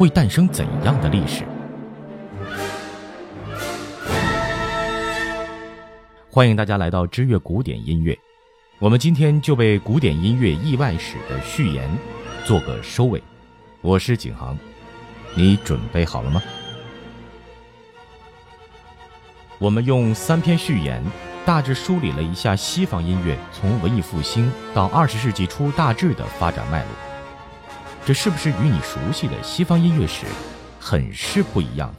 会诞生怎样的历史？欢迎大家来到知乐古典音乐，我们今天就为古典音乐意外史的序言做个收尾。我是景航，你准备好了吗？我们用三篇序言，大致梳理了一下西方音乐从文艺复兴到二十世纪初大致的发展脉络。这是不是与你熟悉的西方音乐史很是不一样？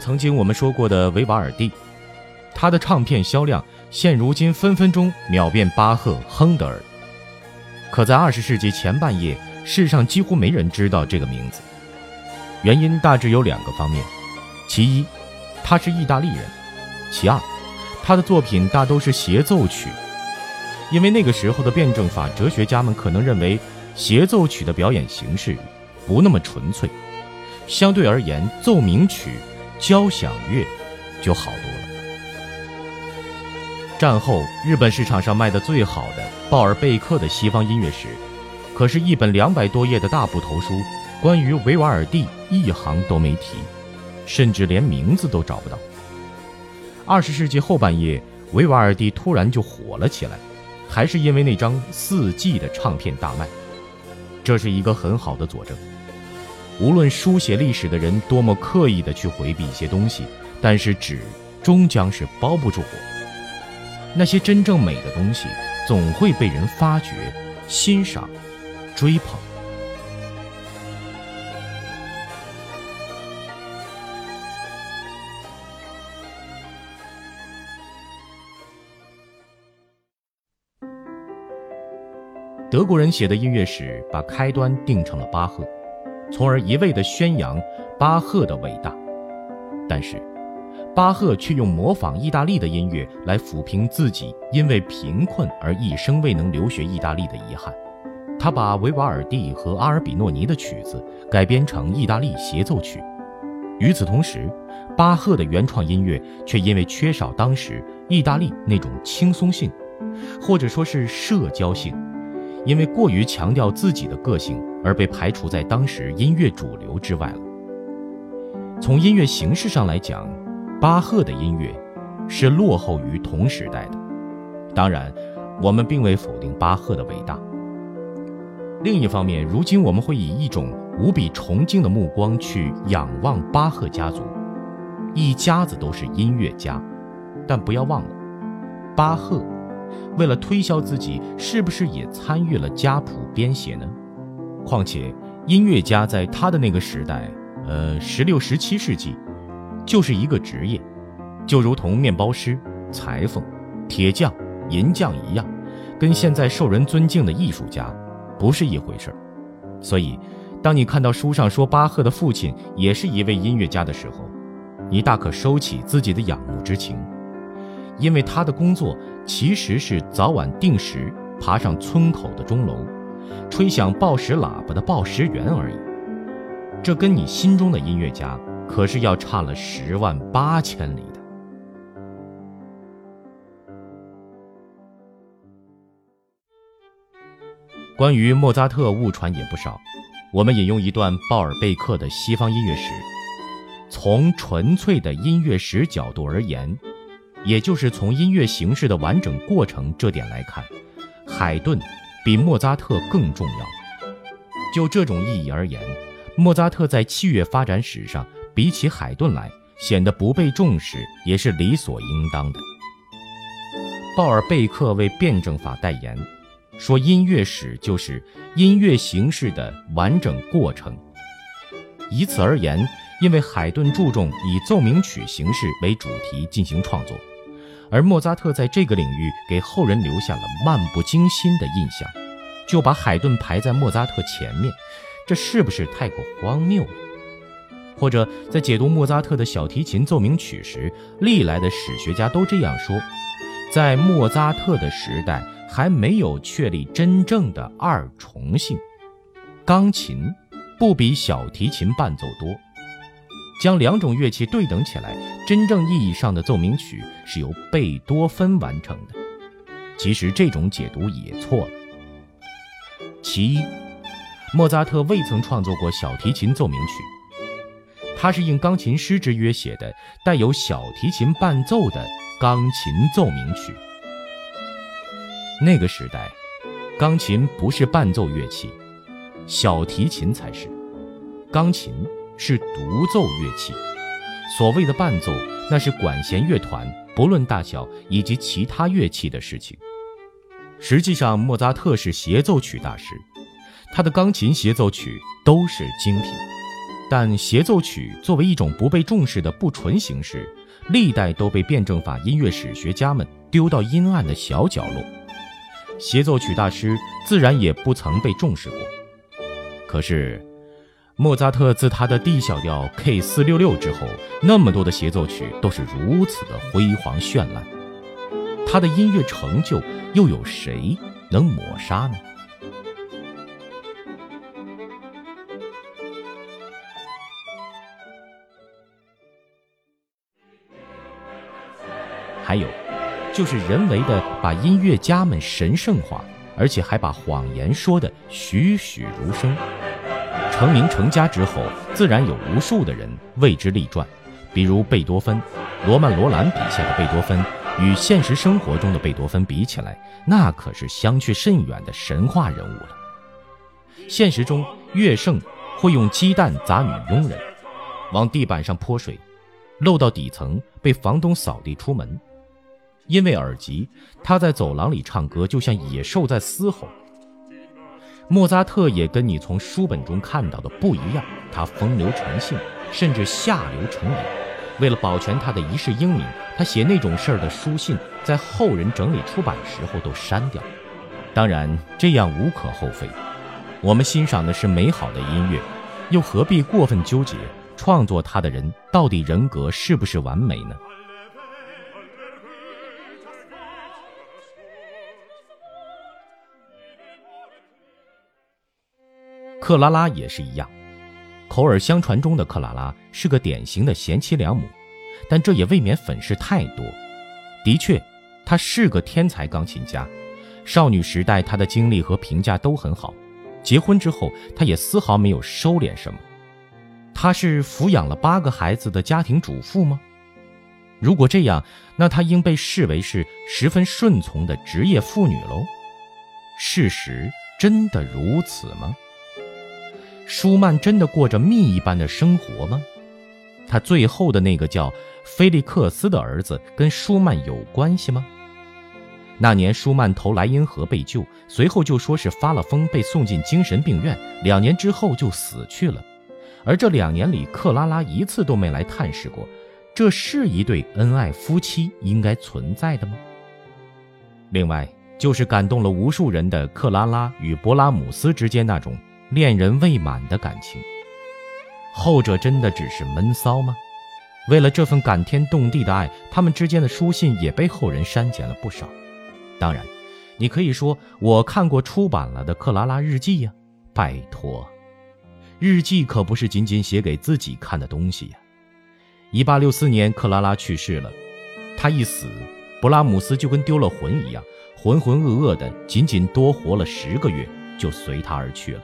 曾经我们说过的维瓦尔第，他的唱片销量现如今分分钟秒变巴赫、亨德尔。可在二十世纪前半叶，世上几乎没人知道这个名字。原因大致有两个方面：其一，他是意大利人；其二，他的作品大都是协奏曲。因为那个时候的辩证法哲学家们可能认为，协奏曲的表演形式不那么纯粹，相对而言，奏鸣曲。交响乐就好多了。战后日本市场上卖的最好的鲍尔贝克的西方音乐史，可是一本两百多页的大部头书，关于维瓦尔第一行都没提，甚至连名字都找不到。二十世纪后半叶，维瓦尔第突然就火了起来，还是因为那张四季的唱片大卖，这是一个很好的佐证。无论书写历史的人多么刻意的去回避一些东西，但是纸终将是包不住火。那些真正美的东西，总会被人发掘、欣赏、追捧。德国人写的音乐史，把开端定成了巴赫。从而一味地宣扬巴赫的伟大，但是，巴赫却用模仿意大利的音乐来抚平自己因为贫困而一生未能留学意大利的遗憾。他把维瓦尔第和阿尔比诺尼的曲子改编成意大利协奏曲。与此同时，巴赫的原创音乐却因为缺少当时意大利那种轻松性，或者说是社交性。因为过于强调自己的个性而被排除在当时音乐主流之外了。从音乐形式上来讲，巴赫的音乐是落后于同时代的。当然，我们并未否定巴赫的伟大。另一方面，如今我们会以一种无比崇敬的目光去仰望巴赫家族，一家子都是音乐家，但不要忘了，巴赫。为了推销自己，是不是也参与了家谱编写呢？况且，音乐家在他的那个时代，呃，十六、十七世纪，就是一个职业，就如同面包师、裁缝、铁匠、银匠一样，跟现在受人尊敬的艺术家不是一回事儿。所以，当你看到书上说巴赫的父亲也是一位音乐家的时候，你大可收起自己的仰慕之情。因为他的工作其实是早晚定时爬上村口的钟楼，吹响报时喇叭的报时员而已。这跟你心中的音乐家可是要差了十万八千里的。关于莫扎特误传也不少，我们引用一段鲍尔贝克的西方音乐史，从纯粹的音乐史角度而言。也就是从音乐形式的完整过程这点来看，海顿比莫扎特更重要。就这种意义而言，莫扎特在器乐发展史上比起海顿来显得不被重视，也是理所应当的。鲍尔贝克为辩证法代言，说音乐史就是音乐形式的完整过程。以此而言，因为海顿注重以奏鸣曲形式为主题进行创作。而莫扎特在这个领域给后人留下了漫不经心的印象，就把海顿排在莫扎特前面，这是不是太过荒谬了？或者在解读莫扎特的小提琴奏鸣曲时，历来的史学家都这样说：在莫扎特的时代还没有确立真正的二重性，钢琴不比小提琴伴奏多，将两种乐器对等起来。真正意义上的奏鸣曲是由贝多芬完成的。其实这种解读也错了。其一，莫扎特未曾创作过小提琴奏鸣曲，他是应钢琴师之约写的带有小提琴伴奏的钢琴奏鸣曲。那个时代，钢琴不是伴奏乐器，小提琴才是。钢琴是独奏乐器，所谓的伴奏，那是管弦乐团不论大小以及其他乐器的事情。实际上，莫扎特是协奏曲大师，他的钢琴协奏曲都是精品。但协奏曲作为一种不被重视的不纯形式，历代都被辩证法音乐史学家们丢到阴暗的小角落。协奏曲大师自然也不曾被重视过。可是，莫扎特自他的 D 小调 K 四六六之后，那么多的协奏曲都是如此的辉煌绚烂，他的音乐成就又有谁能抹杀呢？还有。就是人为的把音乐家们神圣化，而且还把谎言说得栩栩如生。成名成家之后，自然有无数的人为之立传，比如贝多芬。罗曼·罗兰笔下的贝多芬，与现实生活中的贝多芬比起来，那可是相去甚远的神话人物了。现实中，乐圣会用鸡蛋砸女佣人，往地板上泼水，漏到底层被房东扫地出门。因为耳疾，他在走廊里唱歌，就像野兽在嘶吼。莫扎特也跟你从书本中看到的不一样，他风流成性，甚至下流成瘾。为了保全他的一世英名，他写那种事儿的书信，在后人整理出版时候都删掉。当然，这样无可厚非。我们欣赏的是美好的音乐，又何必过分纠结创作他的人到底人格是不是完美呢？克拉拉也是一样，口耳相传中的克拉拉是个典型的贤妻良母，但这也未免粉饰太多。的确，她是个天才钢琴家，少女时代她的经历和评价都很好。结婚之后，她也丝毫没有收敛什么。她是抚养了八个孩子的家庭主妇吗？如果这样，那她应被视为是十分顺从的职业妇女喽。事实真的如此吗？舒曼真的过着蜜一般的生活吗？他最后的那个叫菲利克斯的儿子跟舒曼有关系吗？那年舒曼投莱茵河被救，随后就说是发了疯被送进精神病院，两年之后就死去了。而这两年里，克拉拉一次都没来探视过，这是一对恩爱夫妻应该存在的吗？另外，就是感动了无数人的克拉拉与勃拉姆斯之间那种。恋人未满的感情，后者真的只是闷骚吗？为了这份感天动地的爱，他们之间的书信也被后人删减了不少。当然，你可以说我看过出版了的克拉拉日记呀，拜托，日记可不是仅仅写给自己看的东西呀。一八六四年，克拉拉去世了，她一死，勃拉姆斯就跟丢了魂一样，浑浑噩噩的，仅仅多活了十个月，就随他而去了。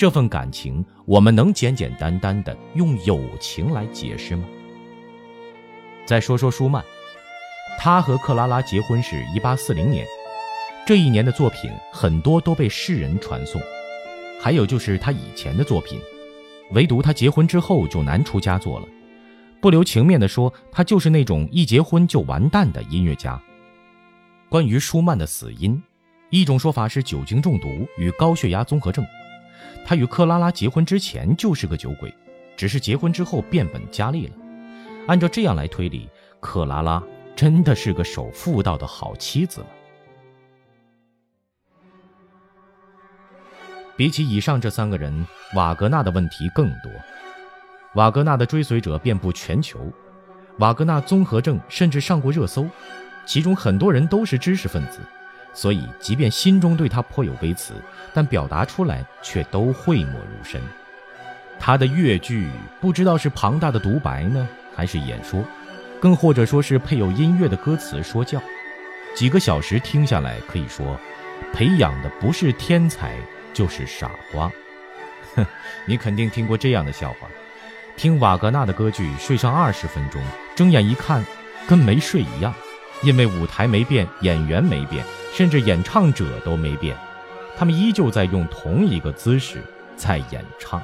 这份感情，我们能简简单单的用友情来解释吗？再说说舒曼，他和克拉拉结婚是一八四零年，这一年的作品很多都被世人传颂，还有就是他以前的作品，唯独他结婚之后就难出佳作了。不留情面的说，他就是那种一结婚就完蛋的音乐家。关于舒曼的死因，一种说法是酒精中毒与高血压综合症。他与克拉拉结婚之前就是个酒鬼，只是结婚之后变本加厉了。按照这样来推理，克拉拉真的是个守妇道的好妻子吗。比起以上这三个人，瓦格纳的问题更多。瓦格纳的追随者遍布全球，瓦格纳综合症甚至上过热搜，其中很多人都是知识分子。所以，即便心中对他颇有微词，但表达出来却都讳莫如深。他的乐句不知道是庞大的独白呢，还是演说，更或者说是配有音乐的歌词说教。几个小时听下来，可以说，培养的不是天才就是傻瓜。哼，你肯定听过这样的笑话：听瓦格纳的歌剧睡上二十分钟，睁眼一看，跟没睡一样，因为舞台没变，演员没变，甚至演唱者都没变，他们依旧在用同一个姿势在演唱。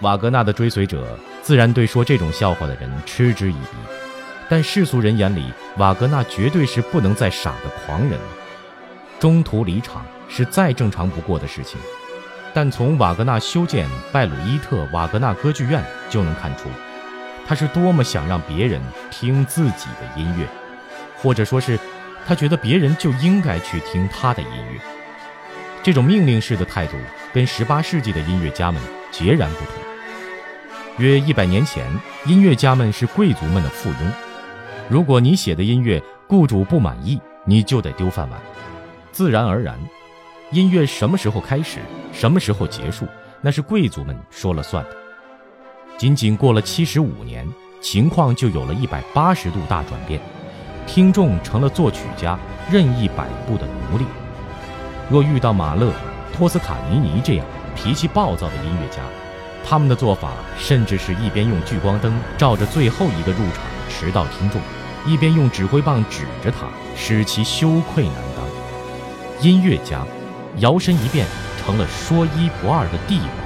瓦格纳的追随者自然对说这种笑话的人嗤之以鼻，但世俗人眼里，瓦格纳绝对是不能再傻的狂人了。中途离场是再正常不过的事情，但从瓦格纳修建拜鲁伊特瓦格纳歌剧院就能看出，他是多么想让别人听自己的音乐，或者说是，他觉得别人就应该去听他的音乐。这种命令式的态度跟十八世纪的音乐家们截然不同。约一百年前，音乐家们是贵族们的附庸。如果你写的音乐雇主不满意，你就得丢饭碗。自然而然，音乐什么时候开始，什么时候结束，那是贵族们说了算的。仅仅过了七十五年，情况就有了一百八十度大转变，听众成了作曲家任意摆布的奴隶。若遇到马勒、托斯卡尼尼这样脾气暴躁的音乐家，他们的做法，甚至是一边用聚光灯照着最后一个入场迟到听众，一边用指挥棒指着他，使其羞愧难当。音乐家摇身一变成了说一不二的帝王。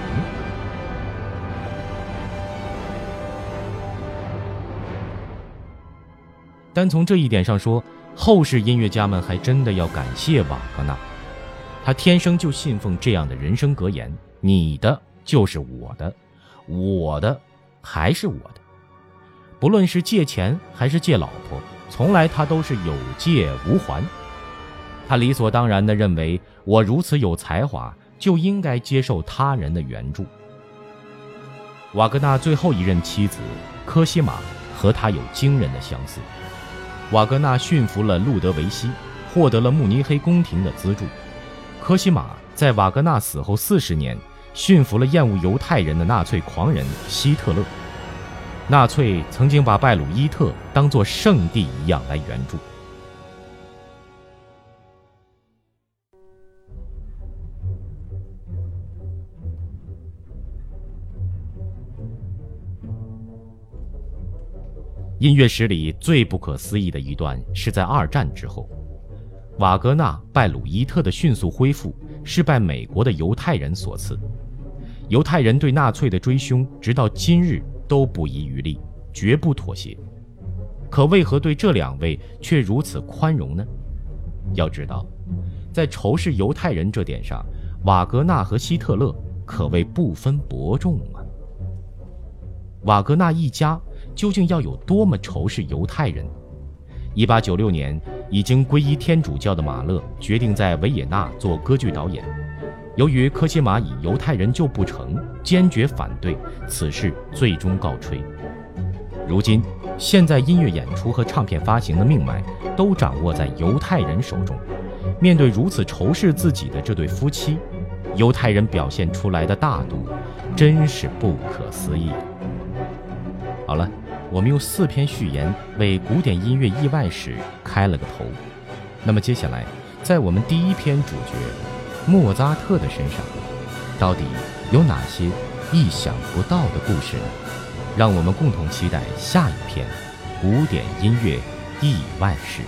单从这一点上说，后世音乐家们还真的要感谢瓦格纳，他天生就信奉这样的人生格言：你的。就是我的，我的还是我的。不论是借钱还是借老婆，从来他都是有借无还。他理所当然地认为，我如此有才华，就应该接受他人的援助。瓦格纳最后一任妻子科西玛和他有惊人的相似。瓦格纳驯服了路德维希，获得了慕尼黑宫廷的资助。科西玛在瓦格纳死后四十年。驯服了厌恶犹太人的纳粹狂人希特勒。纳粹曾经把拜鲁伊特当作圣地一样来援助。音乐史里最不可思议的一段是在二战之后，瓦格纳拜鲁伊特的迅速恢复是拜美国的犹太人所赐。犹太人对纳粹的追凶，直到今日都不遗余力，绝不妥协。可为何对这两位却如此宽容呢？要知道，在仇视犹太人这点上，瓦格纳和希特勒可谓不分伯仲啊。瓦格纳一家究竟要有多么仇视犹太人？1896年，已经皈依天主教的马勒决定在维也纳做歌剧导演。由于科西玛以犹太人就不成，坚决反对，此事最终告吹。如今，现在音乐演出和唱片发行的命脉都掌握在犹太人手中。面对如此仇视自己的这对夫妻，犹太人表现出来的大度，真是不可思议。好了，我们用四篇序言为古典音乐意外史开了个头。那么接下来，在我们第一篇主角。莫扎特的身上，到底有哪些意想不到的故事呢？让我们共同期待下一篇古典音乐意外史。